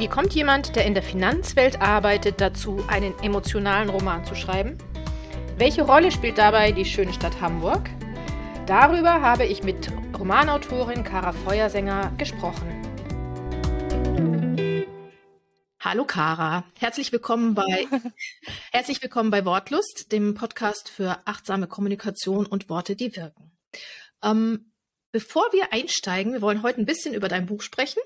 Wie kommt jemand, der in der Finanzwelt arbeitet, dazu, einen emotionalen Roman zu schreiben? Welche Rolle spielt dabei die schöne Stadt Hamburg? Darüber habe ich mit Romanautorin Kara Feuersänger gesprochen. Hallo Kara, herzlich willkommen bei herzlich willkommen bei Wortlust, dem Podcast für achtsame Kommunikation und Worte, die wirken. Ähm, bevor wir einsteigen, wir wollen heute ein bisschen über dein Buch sprechen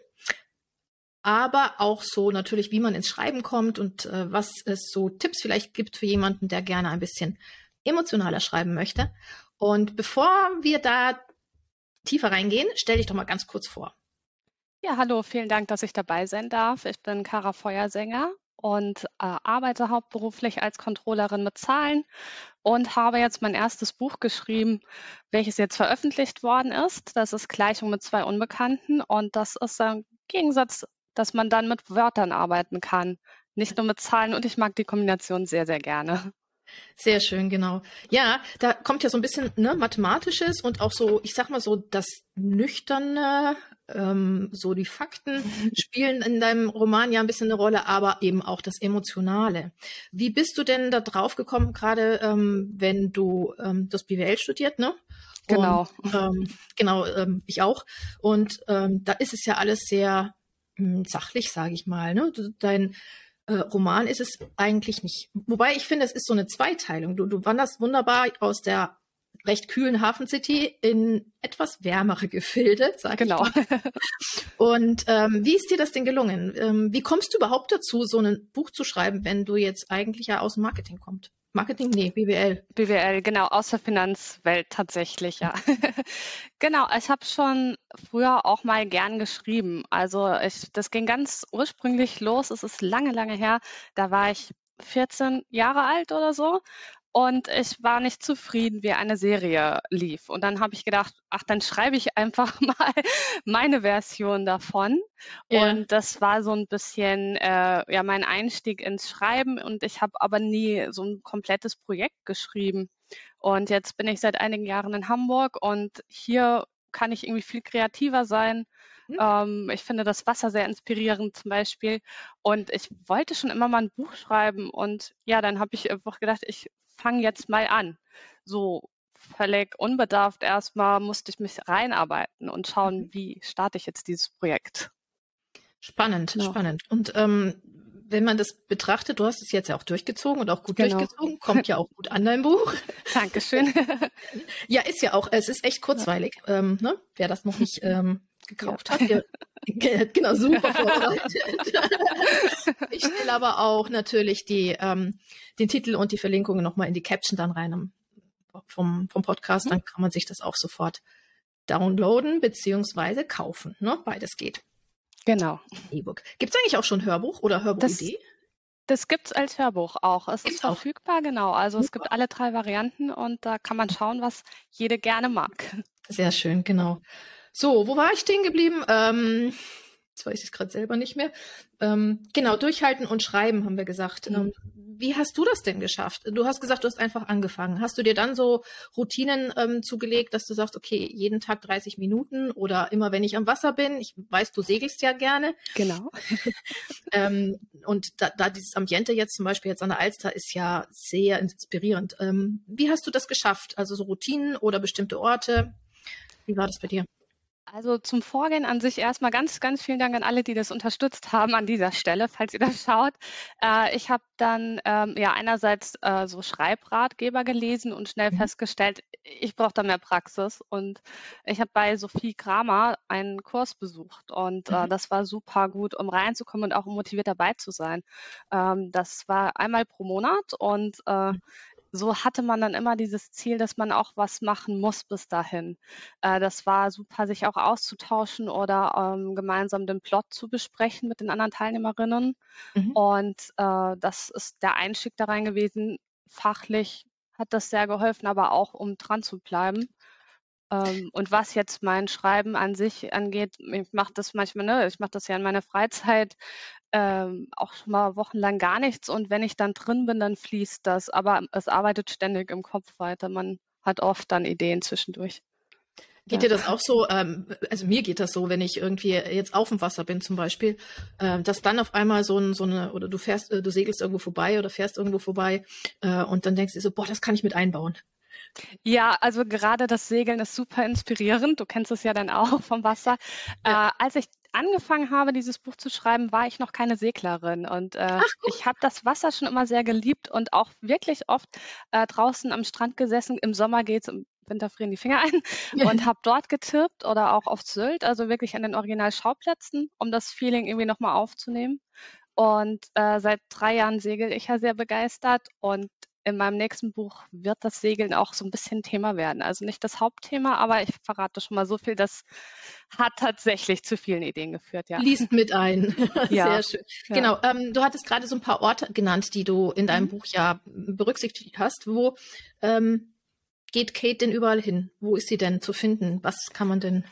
aber auch so natürlich, wie man ins Schreiben kommt und äh, was es so Tipps vielleicht gibt für jemanden, der gerne ein bisschen emotionaler schreiben möchte. Und bevor wir da tiefer reingehen, stell dich doch mal ganz kurz vor. Ja, hallo, vielen Dank, dass ich dabei sein darf. Ich bin Kara Feuersänger und äh, arbeite hauptberuflich als Controllerin mit Zahlen und habe jetzt mein erstes Buch geschrieben, welches jetzt veröffentlicht worden ist. Das ist Gleichung mit zwei Unbekannten und das ist im Gegensatz dass man dann mit Wörtern arbeiten kann, nicht nur mit Zahlen. Und ich mag die Kombination sehr, sehr gerne. Sehr schön, genau. Ja, da kommt ja so ein bisschen ne, Mathematisches und auch so, ich sag mal so, das Nüchterne, ähm, so die Fakten spielen in deinem Roman ja ein bisschen eine Rolle, aber eben auch das Emotionale. Wie bist du denn da drauf gekommen, gerade ähm, wenn du ähm, das BWL studiert, ne? Genau. Und, ähm, genau, ähm, ich auch. Und ähm, da ist es ja alles sehr sachlich, sage ich mal. Ne? Dein äh, Roman ist es eigentlich nicht. Wobei ich finde, es ist so eine Zweiteilung. Du, du wanderst wunderbar aus der recht kühlen Hafencity in etwas wärmere Gefilde, sag genau. ich mal. Und ähm, wie ist dir das denn gelungen? Ähm, wie kommst du überhaupt dazu, so ein Buch zu schreiben, wenn du jetzt eigentlich ja aus dem Marketing kommst? Marketing? Nee, BWL. BWL, genau, aus der Finanzwelt tatsächlich, ja. genau, ich habe schon früher auch mal gern geschrieben. Also ich, das ging ganz ursprünglich los, es ist lange, lange her. Da war ich 14 Jahre alt oder so und ich war nicht zufrieden, wie eine Serie lief. Und dann habe ich gedacht, ach, dann schreibe ich einfach mal meine Version davon. Ja. Und das war so ein bisschen äh, ja mein Einstieg ins Schreiben. Und ich habe aber nie so ein komplettes Projekt geschrieben. Und jetzt bin ich seit einigen Jahren in Hamburg und hier kann ich irgendwie viel kreativer sein. Mhm. Ähm, ich finde das Wasser sehr inspirierend zum Beispiel. Und ich wollte schon immer mal ein Buch schreiben. Und ja, dann habe ich einfach gedacht, ich fange jetzt mal an. So völlig unbedarft erstmal musste ich mich reinarbeiten und schauen, mhm. wie starte ich jetzt dieses Projekt. Spannend, genau. spannend. Und ähm, wenn man das betrachtet, du hast es jetzt ja auch durchgezogen und auch gut genau. durchgezogen, kommt ja auch gut an dein Buch. Dankeschön. ja, ist ja auch, es ist echt kurzweilig. Ja. Ähm, ne? Wer das noch nicht ähm, gekauft ja. hat, ihr, genau, super vorbereitet. ich stelle aber auch natürlich die, ähm, den Titel und die Verlinkungen nochmal in die Caption dann rein vom, vom Podcast, dann kann man sich das auch sofort downloaden beziehungsweise kaufen. Ne? Beides geht. Genau. E-Book. Gibt es eigentlich auch schon Hörbuch oder Hörbuchidee? Das, das es als Hörbuch auch. Es gibt's ist verfügbar, auch. genau. Also Super. es gibt alle drei Varianten und da kann man schauen, was jede gerne mag. Sehr schön, genau. So, wo war ich stehen geblieben? Ähm, jetzt weiß ich es gerade selber nicht mehr. Ähm, genau, durchhalten und schreiben, haben wir gesagt. Mhm. Ähm, wie hast du das denn geschafft? Du hast gesagt, du hast einfach angefangen. Hast du dir dann so Routinen ähm, zugelegt, dass du sagst, okay, jeden Tag 30 Minuten oder immer wenn ich am Wasser bin? Ich weiß, du segelst ja gerne. Genau. ähm, und da, da dieses Ambiente jetzt zum Beispiel jetzt an der Alster ist ja sehr inspirierend. Ähm, wie hast du das geschafft? Also so Routinen oder bestimmte Orte? Wie war das bei dir? Also zum Vorgehen an sich erstmal ganz, ganz vielen Dank an alle, die das unterstützt haben an dieser Stelle, falls ihr das schaut. Äh, ich habe dann ähm, ja einerseits äh, so Schreibratgeber gelesen und schnell mhm. festgestellt, ich brauche da mehr Praxis. Und ich habe bei Sophie Kramer einen Kurs besucht und äh, mhm. das war super gut, um reinzukommen und auch motiviert dabei zu sein. Ähm, das war einmal pro Monat und äh, mhm so hatte man dann immer dieses Ziel, dass man auch was machen muss bis dahin. Äh, das war super, sich auch auszutauschen oder ähm, gemeinsam den Plot zu besprechen mit den anderen Teilnehmerinnen. Mhm. Und äh, das ist der Einstieg da rein gewesen. Fachlich hat das sehr geholfen, aber auch um dran zu bleiben. Ähm, und was jetzt mein Schreiben an sich angeht, ich mache das manchmal, ne, ich mache das ja in meiner Freizeit ähm, auch schon mal wochenlang gar nichts und wenn ich dann drin bin, dann fließt das, aber es arbeitet ständig im Kopf weiter. Man hat oft dann Ideen zwischendurch. Geht ja. dir das auch so? Ähm, also mir geht das so, wenn ich irgendwie jetzt auf dem Wasser bin zum Beispiel, äh, dass dann auf einmal so, ein, so eine, oder du fährst, äh, du segelst irgendwo vorbei oder fährst irgendwo vorbei äh, und dann denkst du so, boah, das kann ich mit einbauen. Ja, also gerade das Segeln ist super inspirierend. Du kennst es ja dann auch vom Wasser. Ja. Äh, als ich angefangen habe, dieses Buch zu schreiben, war ich noch keine Seglerin. Und äh, ich habe das Wasser schon immer sehr geliebt und auch wirklich oft äh, draußen am Strand gesessen. Im Sommer geht es, im Winter frieren die Finger ein und habe dort getippt oder auch auf Sylt, also wirklich an den Originalschauplätzen, um das Feeling irgendwie nochmal aufzunehmen. Und äh, seit drei Jahren segel ich ja sehr begeistert und in meinem nächsten Buch wird das Segeln auch so ein bisschen Thema werden. Also nicht das Hauptthema, aber ich verrate schon mal so viel, das hat tatsächlich zu vielen Ideen geführt, ja. Liest mit ein. Ja. Sehr schön. Ja. Genau. Ähm, du hattest gerade so ein paar Orte genannt, die du in deinem mhm. Buch ja berücksichtigt hast. Wo ähm, geht Kate denn überall hin? Wo ist sie denn zu finden? Was kann man denn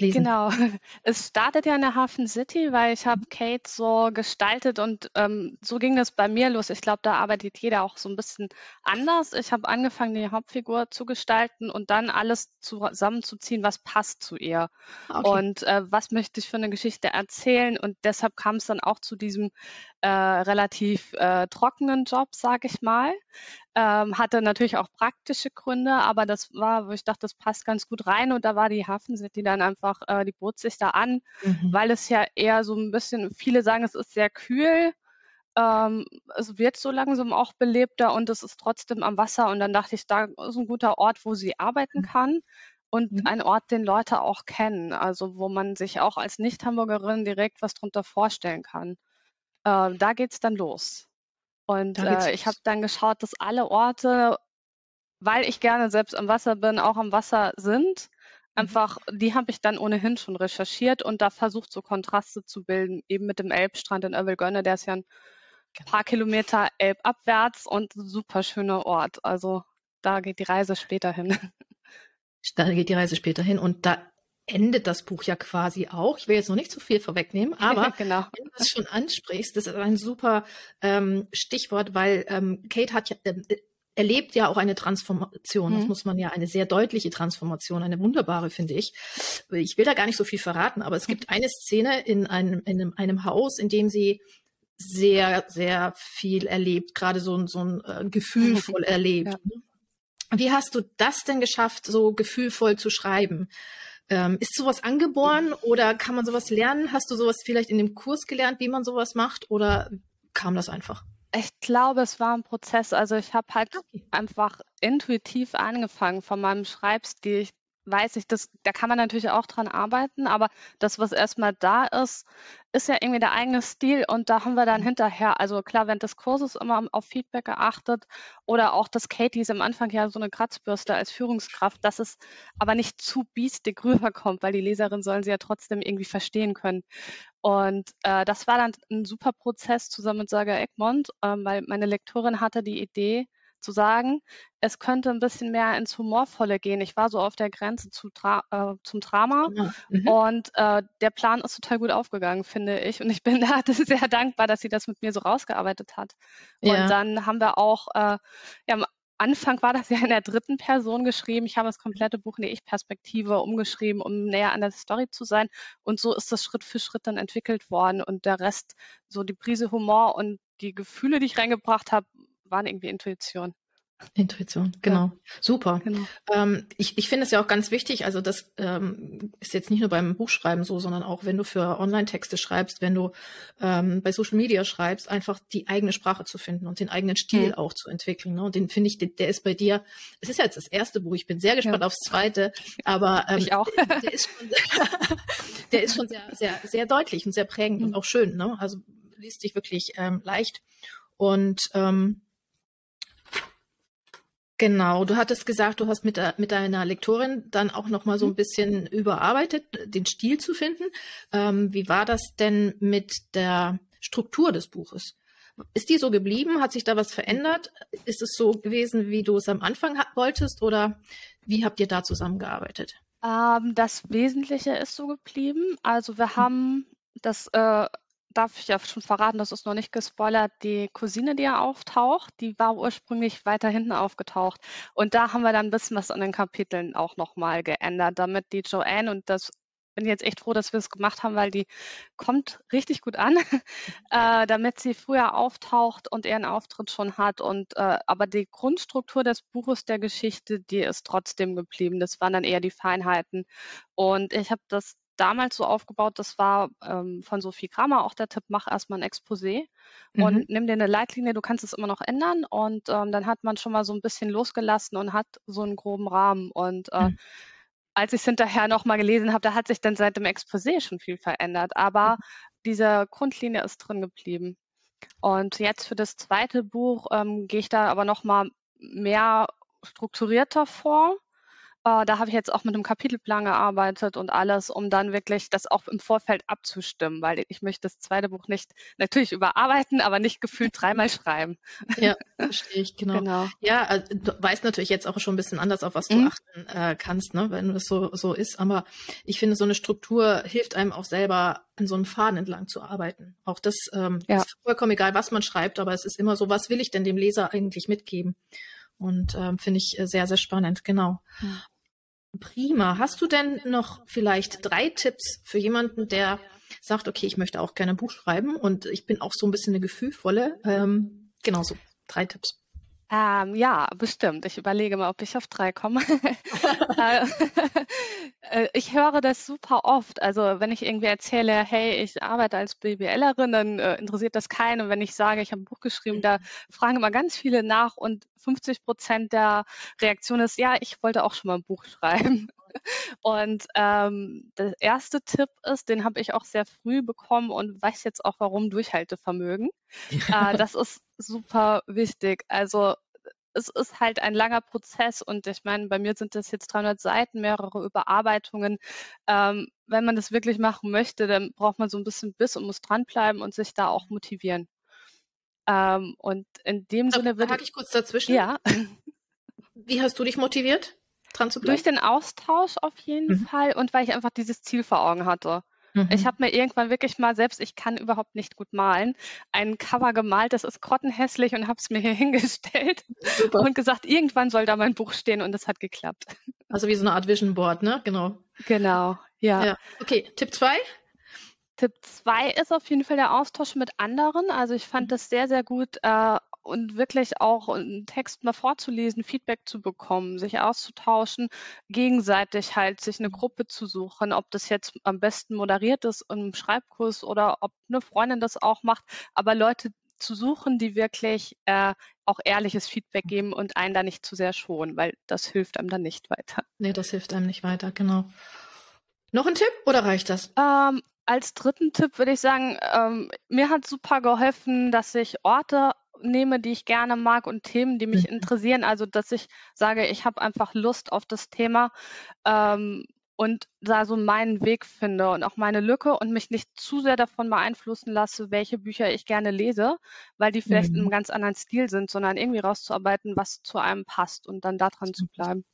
lesen. Genau. Es startet ja in der Hafen City, weil ich habe Kate so gestaltet und ähm, so ging das bei mir los. Ich glaube, da arbeitet jeder auch so ein bisschen anders. Ich habe angefangen, die Hauptfigur zu gestalten und dann alles zusammenzuziehen, was passt zu ihr. Okay. Und äh, was möchte ich für eine Geschichte erzählen? Und deshalb kam es dann auch zu diesem äh, relativ äh, trockenen Job, sage ich mal. Ähm, hatte natürlich auch praktische Gründe, aber das war, wo ich dachte, das passt ganz gut rein. Und da war die Hafen City dann einfach, äh, die bot sich da an, mhm. weil es ja eher so ein bisschen, viele sagen, es ist sehr kühl. Ähm, es wird so langsam auch belebter und es ist trotzdem am Wasser. Und dann dachte ich, da ist ein guter Ort, wo sie arbeiten mhm. kann und mhm. ein Ort, den Leute auch kennen. Also wo man sich auch als Nicht-Hamburgerin direkt was drunter vorstellen kann. Äh, da es dann los. Und äh, ich habe dann geschaut, dass alle Orte, weil ich gerne selbst am Wasser bin, auch am Wasser sind. Mhm. Einfach, die habe ich dann ohnehin schon recherchiert und da versucht, so Kontraste zu bilden, eben mit dem Elbstrand in Övelgönne, der ist ja ein genau. paar Kilometer elbabwärts und ein super schöner Ort. Also da geht die Reise später hin. Da geht die Reise später hin und da endet das Buch ja quasi auch. Ich will jetzt noch nicht zu viel vorwegnehmen, aber genau. wenn du es schon ansprichst, das ist ein super ähm, Stichwort, weil ähm, Kate hat ja, äh, erlebt ja auch eine Transformation. Mhm. Das muss man ja eine sehr deutliche Transformation, eine wunderbare, finde ich. Ich will da gar nicht so viel verraten, aber es gibt eine Szene in einem, in einem, einem Haus, in dem sie sehr, sehr viel erlebt, gerade so, so ein äh, gefühlvoll erlebt. Ja. Ne? Wie hast du das denn geschafft, so gefühlvoll zu schreiben? Ähm, ist sowas angeboren oder kann man sowas lernen? Hast du sowas vielleicht in dem Kurs gelernt, wie man sowas macht oder kam das einfach? Ich glaube, es war ein Prozess. Also ich habe halt okay. einfach intuitiv angefangen von meinem Schreibstil. Ich weiß ich, das, da kann man natürlich auch dran arbeiten, aber das, was erstmal da ist, ist ja irgendwie der eigene Stil und da haben wir dann mhm. hinterher, also klar, während des Kurses immer auf Feedback geachtet oder auch, dass Katie ist am Anfang ja so eine Kratzbürste als Führungskraft, dass es aber nicht zu biestig rüberkommt, weil die Leserin sollen sie ja trotzdem irgendwie verstehen können. Und äh, das war dann ein super Prozess zusammen mit Saga Egmont, äh, weil meine Lektorin hatte die Idee, zu sagen, es könnte ein bisschen mehr ins Humorvolle gehen. Ich war so auf der Grenze zu Dra äh, zum Drama ja. mhm. und äh, der Plan ist total gut aufgegangen, finde ich. Und ich bin da sehr dankbar, dass sie das mit mir so rausgearbeitet hat. Und ja. dann haben wir auch, äh, ja, am Anfang war das ja in der dritten Person geschrieben. Ich habe das komplette Buch in die Ich-Perspektive umgeschrieben, um näher an der Story zu sein. Und so ist das Schritt für Schritt dann entwickelt worden. Und der Rest, so die Prise Humor und die Gefühle, die ich reingebracht habe, waren irgendwie Intuition. Intuition, genau. Ja. Super. Genau. Ähm, ich ich finde es ja auch ganz wichtig, also das ähm, ist jetzt nicht nur beim Buchschreiben so, sondern auch wenn du für Online-Texte schreibst, wenn du ähm, bei Social Media schreibst, einfach die eigene Sprache zu finden und den eigenen Stil mhm. auch zu entwickeln. Ne? Und den finde ich, der, der, ist bei dir, es ist ja jetzt das erste Buch, ich bin sehr gespannt ja. aufs zweite, aber ähm, ich auch. der, ist schon, der ist schon sehr, sehr, sehr deutlich und sehr prägend mhm. und auch schön. Ne? Also liest sich wirklich ähm, leicht. Und ähm, Genau, du hattest gesagt, du hast mit, mit deiner Lektorin dann auch noch mal so ein mhm. bisschen überarbeitet, den Stil zu finden. Ähm, wie war das denn mit der Struktur des Buches? Ist die so geblieben? Hat sich da was verändert? Ist es so gewesen, wie du es am Anfang wolltest oder wie habt ihr da zusammengearbeitet? Ähm, das Wesentliche ist so geblieben. Also wir mhm. haben das äh, darf ich ja schon verraten, das ist noch nicht gespoilert, die Cousine, die ja auftaucht, die war ursprünglich weiter hinten aufgetaucht. Und da haben wir dann ein bisschen was an den Kapiteln auch nochmal geändert, damit die Joanne und das bin jetzt echt froh, dass wir es gemacht haben, weil die kommt richtig gut an, äh, damit sie früher auftaucht und ihren Auftritt schon hat. Und äh, aber die Grundstruktur des Buches der Geschichte, die ist trotzdem geblieben. Das waren dann eher die Feinheiten. Und ich habe das damals so aufgebaut, das war ähm, von Sophie Kramer auch der Tipp, mach erstmal ein Exposé mhm. und nimm dir eine Leitlinie, du kannst es immer noch ändern und ähm, dann hat man schon mal so ein bisschen losgelassen und hat so einen groben Rahmen und äh, mhm. als ich es hinterher nochmal gelesen habe, da hat sich dann seit dem Exposé schon viel verändert, aber mhm. diese Grundlinie ist drin geblieben. Und jetzt für das zweite Buch ähm, gehe ich da aber nochmal mehr strukturierter vor äh, da habe ich jetzt auch mit einem Kapitelplan gearbeitet und alles, um dann wirklich das auch im Vorfeld abzustimmen, weil ich möchte das zweite Buch nicht natürlich überarbeiten, aber nicht gefühlt dreimal schreiben. Ja, verstehe ich, genau. genau. Ja, also, du weißt natürlich jetzt auch schon ein bisschen anders, auf was du mhm. achten äh, kannst, ne, wenn das so, so ist. Aber ich finde, so eine Struktur hilft einem auch selber, an so einem Faden entlang zu arbeiten. Auch das ähm, ja. ist vollkommen egal, was man schreibt, aber es ist immer so, was will ich denn dem Leser eigentlich mitgeben? Und ähm, finde ich äh, sehr, sehr spannend, genau. Mhm. Prima. Hast du denn noch vielleicht drei Tipps für jemanden, der sagt, okay, ich möchte auch gerne ein Buch schreiben und ich bin auch so ein bisschen eine gefühlvolle? Ähm, genau so, drei Tipps. Ähm, ja, bestimmt. Ich überlege mal, ob ich auf drei komme. Äh, äh, ich höre das super oft. Also wenn ich irgendwie erzähle, hey, ich arbeite als BWLerin, dann äh, interessiert das keinen. Und wenn ich sage, ich habe ein Buch geschrieben, da fragen immer ganz viele nach und 50 Prozent der Reaktion ist, ja, ich wollte auch schon mal ein Buch schreiben. Und ähm, der erste Tipp ist, den habe ich auch sehr früh bekommen und weiß jetzt auch warum, Durchhaltevermögen. Ja. Äh, das ist super wichtig. Also es ist halt ein langer Prozess und ich meine, bei mir sind das jetzt 300 Seiten, mehrere Überarbeitungen. Ähm, wenn man das wirklich machen möchte, dann braucht man so ein bisschen Biss und muss dranbleiben und sich da auch motivieren. Ähm, und in dem da, Sinne würde ich kurz dazwischen. Ja. Wie hast du dich motiviert? Dran zu bleiben? Durch den Austausch auf jeden mhm. Fall und weil ich einfach dieses Ziel vor Augen hatte. Mhm. Ich habe mir irgendwann wirklich mal selbst, ich kann überhaupt nicht gut malen, ein Cover gemalt, das ist grottenhässlich und habe es mir hier hingestellt Super. und gesagt, irgendwann soll da mein Buch stehen und es hat geklappt. Also wie so eine Art Vision Board, ne? Genau. Genau, ja. ja. Okay, Tipp 2? Tipp 2 ist auf jeden Fall der Austausch mit anderen. Also ich fand mhm. das sehr, sehr gut, äh, und wirklich auch einen Text mal vorzulesen, Feedback zu bekommen, sich auszutauschen, gegenseitig halt sich eine Gruppe zu suchen, ob das jetzt am besten moderiert ist im Schreibkurs oder ob eine Freundin das auch macht, aber Leute zu suchen, die wirklich äh, auch ehrliches Feedback geben und einen da nicht zu sehr schonen, weil das hilft einem dann nicht weiter. Nee, das hilft einem nicht weiter, genau. Noch ein Tipp oder reicht das? Ähm, als dritten Tipp würde ich sagen, ähm, mir hat super geholfen, dass ich Orte nehme, die ich gerne mag und Themen, die mich mhm. interessieren. Also, dass ich sage, ich habe einfach Lust auf das Thema ähm, und da so meinen Weg finde und auch meine Lücke und mich nicht zu sehr davon beeinflussen lasse, welche Bücher ich gerne lese, weil die vielleicht mhm. in einem ganz anderen Stil sind, sondern irgendwie rauszuarbeiten, was zu einem passt und dann daran zu bleiben.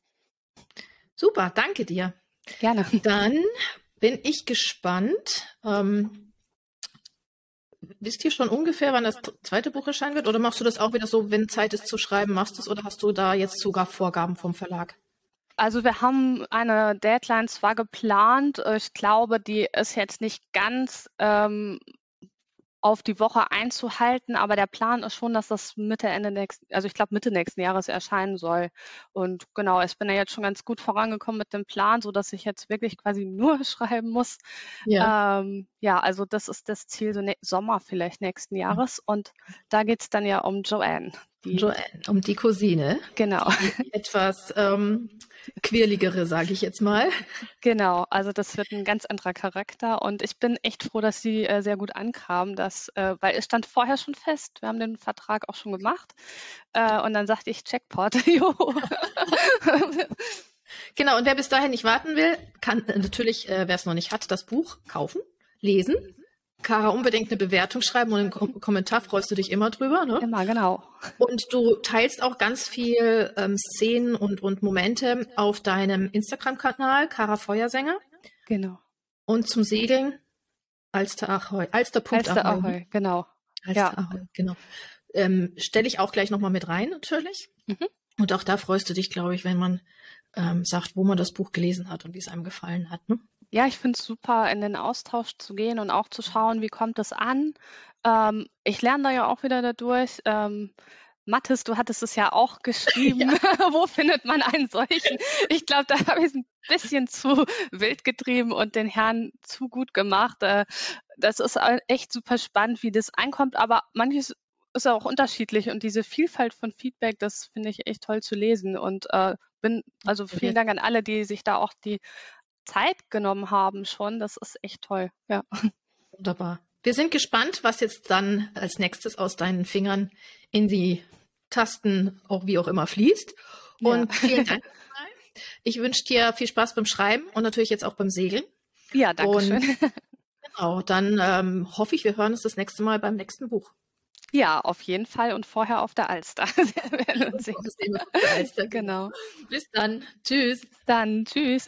Super, danke dir. Gerne. Dann bin ich gespannt. Ähm, Wisst ihr schon ungefähr, wann das zweite Buch erscheinen wird? Oder machst du das auch wieder so, wenn Zeit ist zu schreiben, machst du es? Oder hast du da jetzt sogar Vorgaben vom Verlag? Also wir haben eine Deadline zwar geplant, ich glaube, die ist jetzt nicht ganz ähm, auf die Woche einzuhalten, aber der Plan ist schon, dass das Mitte, Ende nächsten, also ich glaube Mitte nächsten Jahres erscheinen soll. Und genau, ich bin ja jetzt schon ganz gut vorangekommen mit dem Plan, so dass ich jetzt wirklich quasi nur schreiben muss. Ja, ähm, ja also das ist das Ziel, so ne Sommer vielleicht nächsten Jahres. Und da geht es dann ja um Joanne. Die, Joanne, um die Cousine. Genau. Die etwas ähm, quirligere, sage ich jetzt mal. Genau, also das wird ein ganz anderer Charakter und ich bin echt froh, dass sie äh, sehr gut ankam, dass, äh, weil es stand vorher schon fest, wir haben den Vertrag auch schon gemacht äh, und dann sagte ich Jackpot, jo. genau, und wer bis dahin nicht warten will, kann äh, natürlich, äh, wer es noch nicht hat, das Buch kaufen, lesen Kara, unbedingt eine Bewertung schreiben und einen Kom Kommentar freust du dich immer drüber, ne? Immer, genau. Und du teilst auch ganz viel ähm, Szenen und, und Momente auf deinem Instagram-Kanal, Kara Feuersänger. Genau. Und zum Segeln Alster Ahoi. Alster. Alster Ahoi, Ahoi genau. Alster ja. Ahoi, genau. Ähm, Stelle ich auch gleich nochmal mit rein, natürlich. Mhm. Und auch da freust du dich, glaube ich, wenn man ähm, sagt, wo man das Buch gelesen hat und wie es einem gefallen hat. Ne? Ja, ich finde es super, in den Austausch zu gehen und auch zu schauen, wie kommt es an. Ähm, ich lerne da ja auch wieder dadurch. Ähm, Mathis, du hattest es ja auch geschrieben. Ja. Wo findet man einen solchen? Ich glaube, da habe ich es ein bisschen zu wild getrieben und den Herrn zu gut gemacht. Äh, das ist echt super spannend, wie das einkommt, aber manches ist auch unterschiedlich und diese Vielfalt von Feedback, das finde ich echt toll zu lesen und äh, bin, also vielen Dank an alle, die sich da auch die Zeit genommen haben schon. Das ist echt toll. Ja. Wunderbar. Wir sind gespannt, was jetzt dann als nächstes aus deinen Fingern in die Tasten, auch wie auch immer, fließt. Und ja. vielen Dank. Ich wünsche dir viel Spaß beim Schreiben und natürlich jetzt auch beim Segeln. Ja, danke schön. Genau, dann ähm, hoffe ich, wir hören uns das nächste Mal beim nächsten Buch. Ja, auf jeden Fall und vorher auf der Alster. wir werden uns sehen. Alster. Genau. Bis dann. Tschüss. Bis dann. Tschüss.